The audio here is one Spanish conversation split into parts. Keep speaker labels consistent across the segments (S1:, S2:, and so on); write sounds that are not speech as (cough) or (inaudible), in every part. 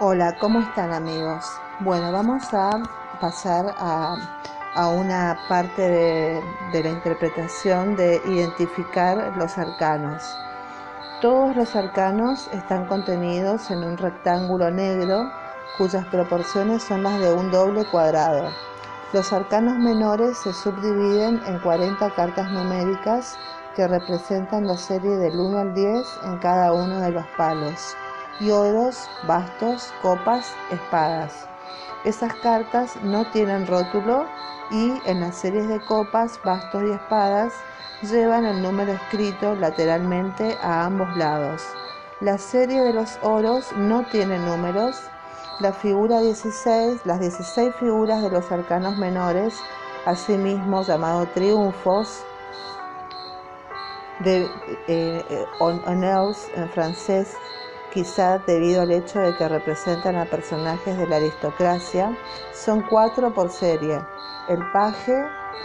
S1: Hola, ¿cómo están amigos? Bueno, vamos a pasar a, una parte de, de, la interpretación de identificar los arcanos. Todos los arcanos están contenidos en un rectángulo negro cuyas proporciones son las de un doble cuadrado. Los arcanos menores se subdividen en 40 cartas numéricas que representan la serie del 1 al 10 en cada uno de los palos y oros, bastos, copas, espadas. Esas cartas no tienen rótulo y en las series de copas, bastos y espadas llevan el número escrito lateralmente a ambos lados. La serie de los oros no tiene números. La figura 16, las 16 figuras de los arcanos menores, asimismo llamado triunfos, de eh, eh, en francés, quizá debido al hecho de que representan a personajes de la aristocracia, son cuatro por serie, el paje,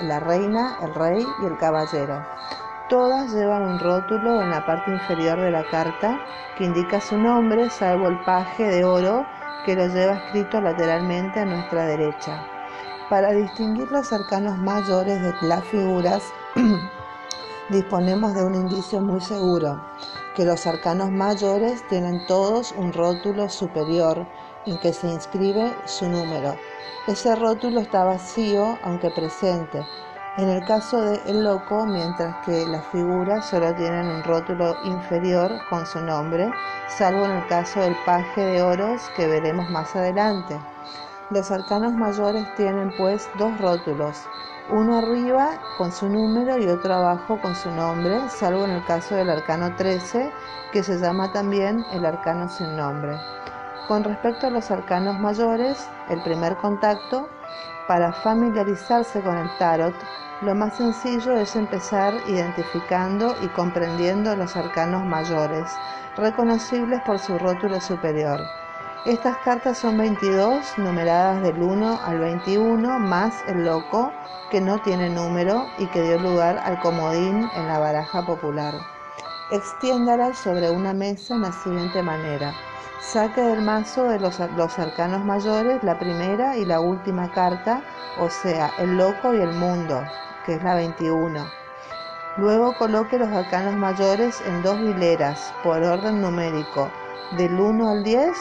S1: la reina, el rey y el caballero. Todas llevan un rótulo en la parte inferior de la carta que indica su nombre, salvo el paje de oro que lo lleva escrito lateralmente a nuestra derecha. Para distinguir los arcanos mayores de las figuras, (clears throat) disponemos de un indicio muy seguro que los arcanos mayores tienen todos un rótulo superior en que se inscribe su número. Ese rótulo está vacío aunque presente. En el caso de El Loco, mientras que las figuras solo tienen un rótulo inferior con su nombre, salvo en el caso del paje de oros que veremos más adelante. Los arcanos mayores tienen pues dos rótulos, uno arriba con su número y otro abajo con su nombre, salvo en el caso del arcano 13, que se llama también el arcano sin nombre. Con respecto a los arcanos mayores, el primer contacto, para familiarizarse con el tarot, lo más sencillo es empezar identificando y comprendiendo los arcanos mayores, reconocibles por su rótulo superior. Estas cartas son 22, numeradas del 1 al 21, más el loco, que no tiene número y que dio lugar al comodín en la baraja popular. Extiéndala sobre una mesa en la siguiente manera. Saque del mazo de los, los arcanos mayores la primera y la última carta, o sea, el loco y el mundo, que es la 21. Luego coloque los arcanos mayores en dos hileras, por orden numérico, del 1 al 10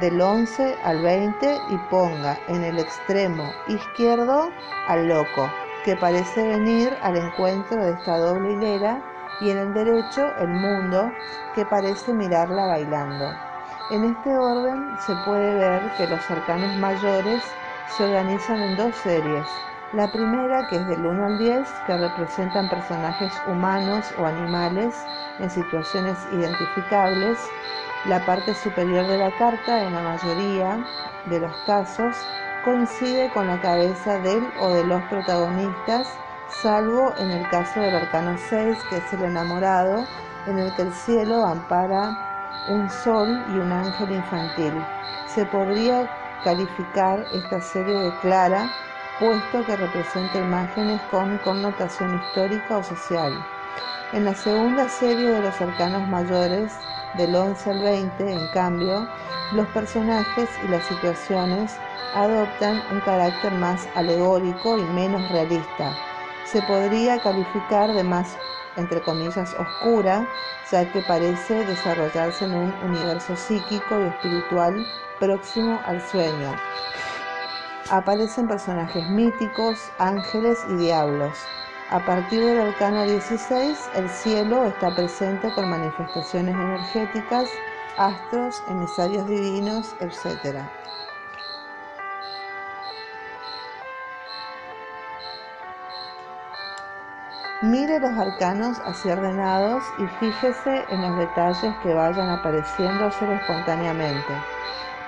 S1: del 11 al 20 y ponga en el extremo izquierdo al loco, que parece venir al encuentro de esta doble hilera, y en el derecho el mundo, que parece mirarla bailando. En este orden se puede ver que los arcanos mayores se organizan en dos series. La primera, que es del 1 al 10, que representan personajes humanos o animales en situaciones identificables, la parte superior de la carta, en la mayoría de los casos, coincide con la cabeza del o de los protagonistas, salvo en el caso del arcano 6, que es el enamorado, en el que el cielo ampara un sol y un ángel infantil. Se podría calificar esta serie de clara, puesto que representa imágenes con connotación histórica o social. En la segunda serie de los arcanos mayores, del 11 al 20, en cambio, los personajes y las situaciones adoptan un carácter más alegórico y menos realista. Se podría calificar de más, entre comillas, oscura, ya que parece desarrollarse en un universo psíquico y espiritual próximo al sueño. Aparecen personajes míticos, ángeles y diablos. A partir del arcano 16, el cielo está presente con manifestaciones energéticas, astros, emisarios divinos, etc. Mire los arcanos así ordenados y fíjese en los detalles que vayan apareciéndose espontáneamente.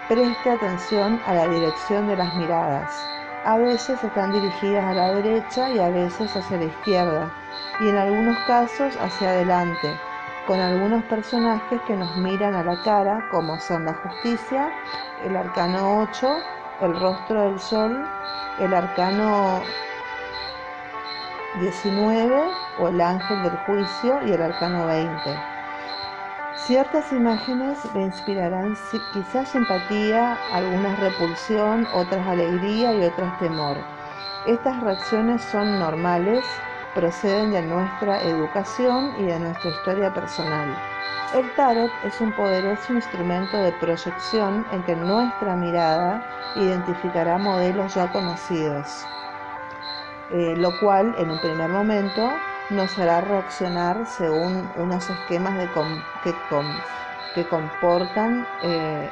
S1: Preste atención a la dirección de las miradas. A veces están dirigidas a la derecha y a veces hacia la izquierda, y en algunos casos hacia adelante, con algunos personajes que nos miran a la cara, como son la justicia, el arcano 8, el rostro del sol, el arcano 19 o el ángel del juicio y el arcano 20. Ciertas imágenes le inspirarán quizás simpatía, algunas repulsión, otras alegría y otras temor. Estas reacciones son normales, proceden de nuestra educación y de nuestra historia personal. El tarot es un poderoso instrumento de proyección en que nuestra mirada identificará modelos ya conocidos, eh, lo cual en un primer momento nos hará reaccionar según unos esquemas de que, comportan eh,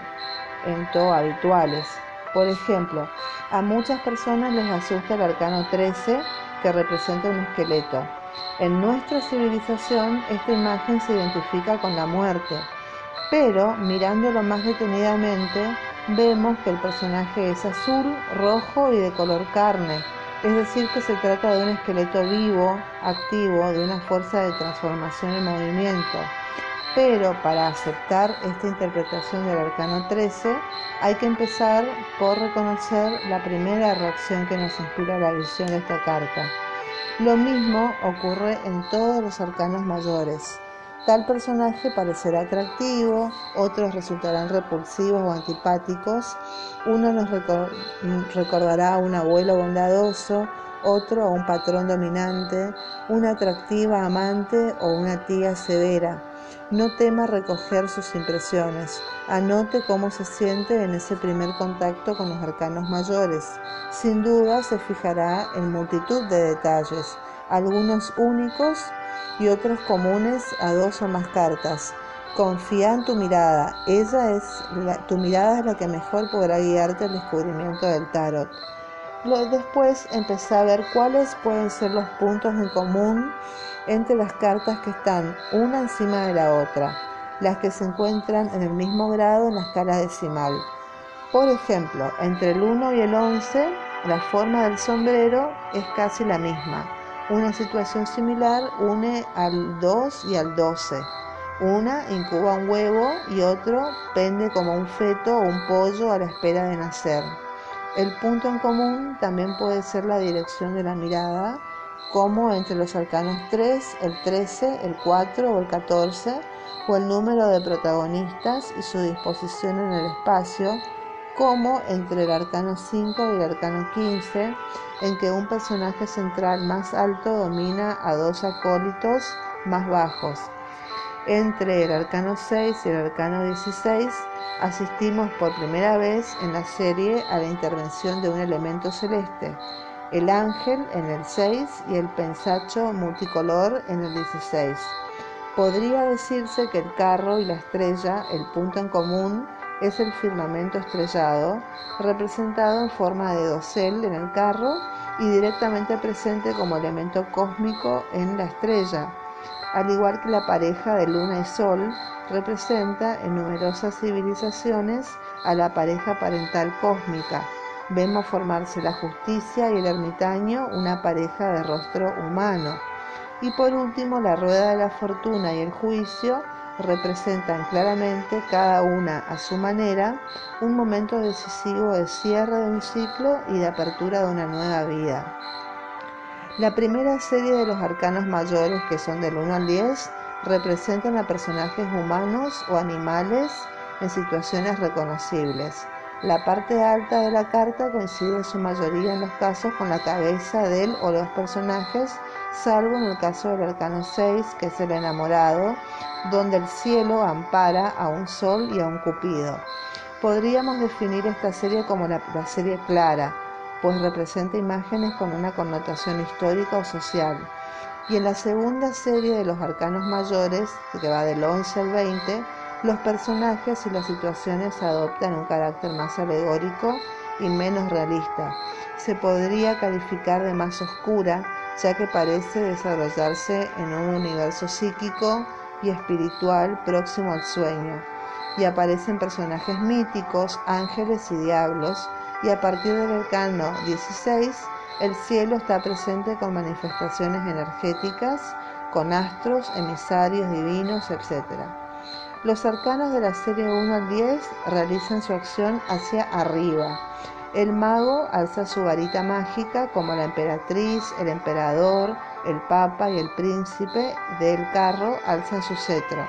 S1: en todo habituales. Por ejemplo, a muchas personas les asusta el arcano 13 que representa un esqueleto. En nuestra civilización esta imagen se identifica con la muerte, pero mirándolo más detenidamente vemos que el personaje es azul, rojo y de color carne, es decir que se trata de un esqueleto vivo, activo, de una fuerza de transformación en movimiento. Pero para aceptar esta interpretación del arcano 13 hay que empezar por reconocer la primera reacción que nos inspira la visión de esta carta. Lo mismo ocurre en todos los arcanos mayores. Tal personaje parecerá atractivo, otros resultarán repulsivos o antipáticos, uno nos recordará a un abuelo bondadoso, otro a un patrón dominante, una atractiva amante o una tía severa. No tema recoger sus impresiones. Anote cómo se siente en ese primer contacto con los arcanos mayores. Sin duda se fijará en multitud de detalles, algunos únicos y otros comunes a dos o más cartas. Confía en tu mirada. Ella es tu mirada es la que mejor podrá guiarte al descubrimiento del tarot. Después empecé a ver cuáles pueden ser los puntos en común entre las cartas que están una encima de la otra, las que se encuentran en el mismo grado en la escala decimal. Por ejemplo, entre el 1 y el 11, la forma del sombrero es casi la misma. Una situación similar une al 2 y al 12. Una incuba un huevo y otro pende como un feto o un pollo a la espera de nacer. El punto en común también puede ser la dirección de la mirada como entre los arcanos 3, el 13, el 4 o el 14, o el número de protagonistas y su disposición en el espacio, como entre el arcano 5 y el arcano 15, en que un personaje central más alto domina a dos acólitos más bajos. Entre el arcano 6 y el arcano 16 asistimos por primera vez en la serie a la intervención de un elemento celeste, el ángel en el 6 y el pensacho multicolor en el 16. Podría decirse que el carro y la estrella, el punto en común, es el firmamento estrellado, representado en forma de dosel en el carro y directamente presente como elemento cósmico en la estrella, al igual que la pareja de luna y sol representa en numerosas civilizaciones a la pareja parental cósmica, vemos formarse la justicia y el ermitaño, una pareja de rostro humano. Y por último, la rueda de la fortuna y el juicio representan claramente, cada una a su manera, un momento decisivo de cierre de un ciclo y de apertura de una nueva vida. La primera serie de los arcanos mayores, que son del 1 al 10, representan a personajes humanos o animales en situaciones reconocibles. La parte alta de la carta coincide en su mayoría en los casos con la cabeza del o los personajes, salvo en el caso del arcano 6, que es el enamorado, donde el cielo ampara a un sol y a un cupido. Podríamos definir esta serie como la, la serie clara, pues representa imágenes con una connotación histórica o social. Y en la segunda serie de los arcanos mayores, que va del 11 al 20, los personajes y las situaciones adoptan un carácter más alegórico y menos realista. Se podría calificar de más oscura, ya que parece desarrollarse en un universo psíquico y espiritual próximo al sueño. Y aparecen personajes míticos, ángeles y diablos, y a partir del arcano 16, el cielo está presente con manifestaciones energéticas, con astros, emisarios divinos, etc. Los arcanos de la serie 1 al 10 realizan su acción hacia arriba. El mago alza su varita mágica como la emperatriz, el emperador, el papa y el príncipe del carro alzan su cetro.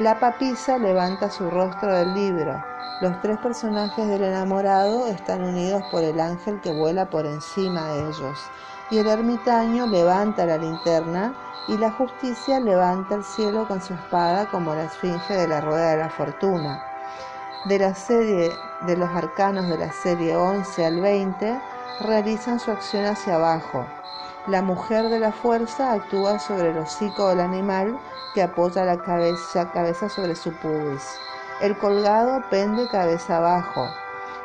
S1: La papisa levanta su rostro del libro. Los tres personajes del enamorado están unidos por el ángel que vuela por encima de ellos. Y el ermitaño levanta la linterna y la justicia levanta el cielo con su espada como la esfinge de la rueda de la fortuna. De la serie de los arcanos de la serie 11 al 20 realizan su acción hacia abajo. La mujer de la fuerza actúa sobre el hocico del animal que apoya la cabeza, cabeza sobre su pubis. El colgado pende cabeza abajo.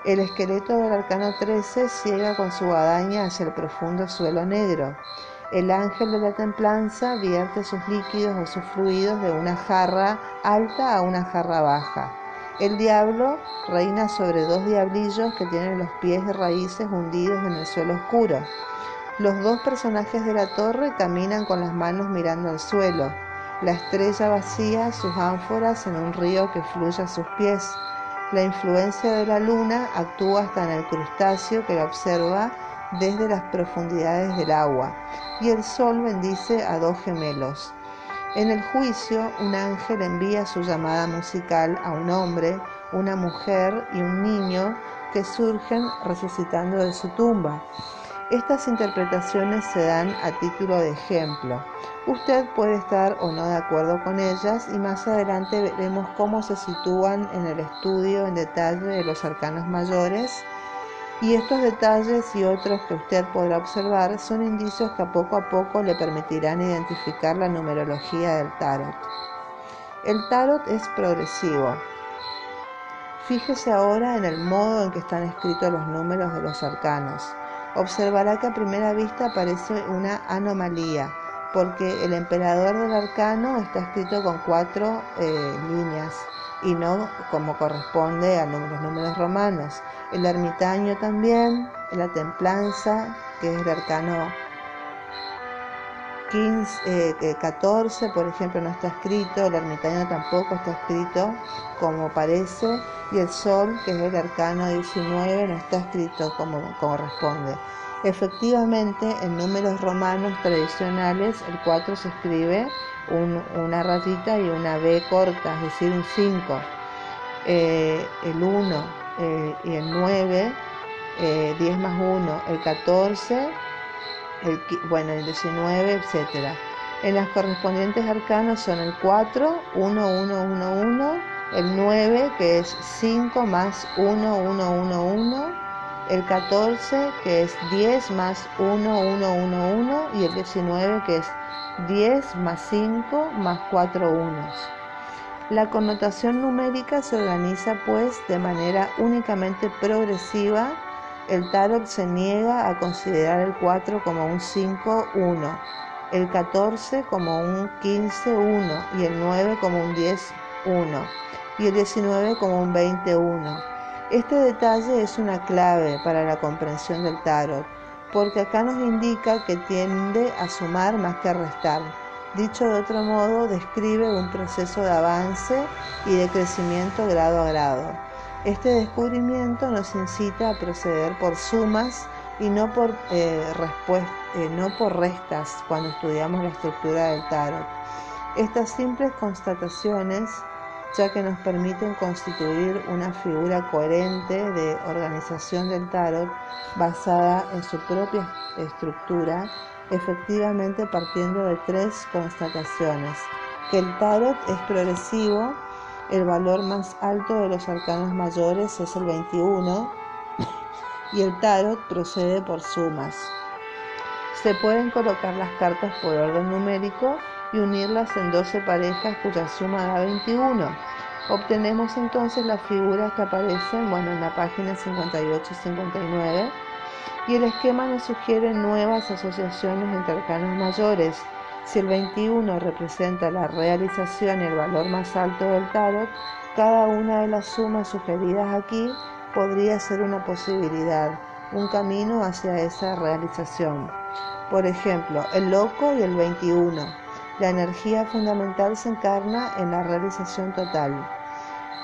S1: El esqueleto del arcano 13 ciega con su guadaña hacia el profundo suelo negro. El ángel de la templanza vierte sus líquidos o sus fluidos de una jarra alta a una jarra baja. El diablo reina sobre dos diablillos que tienen los pies y raíces hundidos en el suelo oscuro. Los dos personajes de la torre caminan con las manos mirando al suelo. La estrella vacía sus ánforas en un río que fluye a sus pies. La influencia de la luna actúa hasta en el crustáceo que la observa desde las profundidades del agua. Y el sol bendice a dos gemelos. En el juicio, un ángel envía su llamada musical a un hombre, una mujer y un niño que surgen resucitando de su tumba. Estas interpretaciones se dan a título de ejemplo. Usted puede estar o no de acuerdo con ellas y más adelante veremos cómo se sitúan en el estudio en detalle de los arcanos mayores y estos detalles y otros que usted podrá observar son indicios que a poco a poco le permitirán identificar la numerología del tarot. El tarot es progresivo. Fíjese ahora en el modo en que están escritos los números de los arcanos observará que a primera vista aparece una anomalía, porque el emperador del arcano está escrito con cuatro eh, líneas y no como corresponde a los números romanos. El ermitaño también, la templanza, que es el arcano 15, 14, eh, por ejemplo, no está escrito, el ermitaño tampoco está escrito como parece, y el sol, que es el arcano 19, no está escrito como corresponde. Efectivamente, en números romanos tradicionales, el 4 se escribe una rayita y una B corta, es decir, un 5. Eh, el 1 eh, y el 9, 10 más 1, el 14 bueno, el 19, etc. En las correspondientes arcanos son el 4, 1, 1, 1, 1, el 9, que es 5 más 1, 1, 1, 1, el 14, que es 10 más 1, 1, 1, 1, y el 19, que es 10 más 5 más 4 unos. La connotación numérica se organiza pues de manera únicamente progresiva el tarot se niega a considerar el 4 como un 5-1, el 14 como un 15-1 y el 9 como un 10-1 y el 19 como un 20-1. Este detalle es una clave para la comprensión del tarot, porque acá nos indica que tiende a sumar más que a restar. Dicho de otro modo, describe un proceso de avance y de crecimiento grado a grado. Este descubrimiento nos incita a proceder por sumas y no por, eh, eh, no por restas cuando estudiamos la estructura del tarot. Estas simples constataciones, ya que nos permiten constituir una figura coherente de organización del tarot basada en su propia estructura, efectivamente partiendo de tres constataciones, que el tarot es progresivo, el valor más alto de los arcanos mayores es el 21 y el tarot procede por sumas. Se pueden colocar las cartas por orden numérico y unirlas en 12 parejas cuya suma da 21. Obtenemos entonces las figuras que aparecen bueno, en la página 58 y 59 y el esquema nos sugiere nuevas asociaciones entre arcanos mayores si el 21 representa la realización y el valor más alto del tarot, cada una de las sumas sugeridas aquí podría ser una posibilidad, un camino hacia esa realización. Por ejemplo, el loco y el 21. La energía fundamental se encarna en la realización total.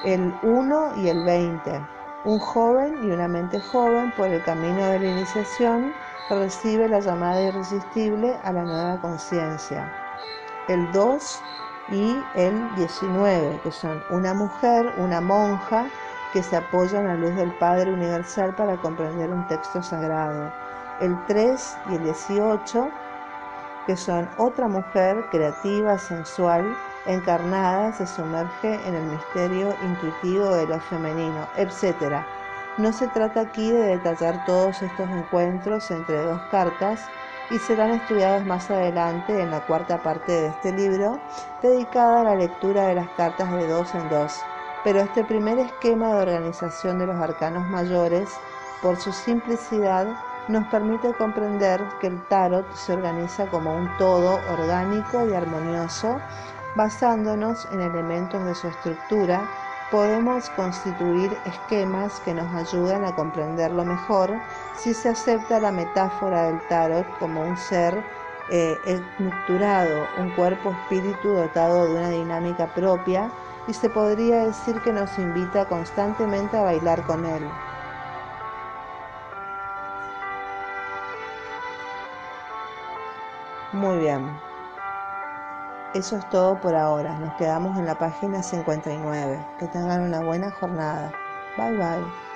S1: El 1 y el 20. Un joven y una mente joven por el camino de la iniciación recibe la llamada irresistible a la nueva conciencia. El 2 y el 19, que son una mujer, una monja, que se apoya en la luz del Padre Universal para comprender un texto sagrado. El 3 y el 18, que son otra mujer creativa, sensual, encarnada, se sumerge en el misterio intuitivo de lo femenino, etc. No se trata aquí de detallar todos estos encuentros entre dos cartas y serán estudiados más adelante en la cuarta parte de este libro, dedicada a la lectura de las cartas de dos en dos. Pero este primer esquema de organización de los arcanos mayores, por su simplicidad, nos permite comprender que el tarot se organiza como un todo orgánico y armonioso, basándonos en elementos de su estructura, podemos constituir esquemas que nos ayudan a comprenderlo mejor si se acepta la metáfora del tarot como un ser eh, estructurado, un cuerpo espíritu dotado de una dinámica propia y se podría decir que nos invita constantemente a bailar con él. Muy bien. Eso es todo por ahora. Nos quedamos en la página 59. Que tengan una buena jornada. Bye bye.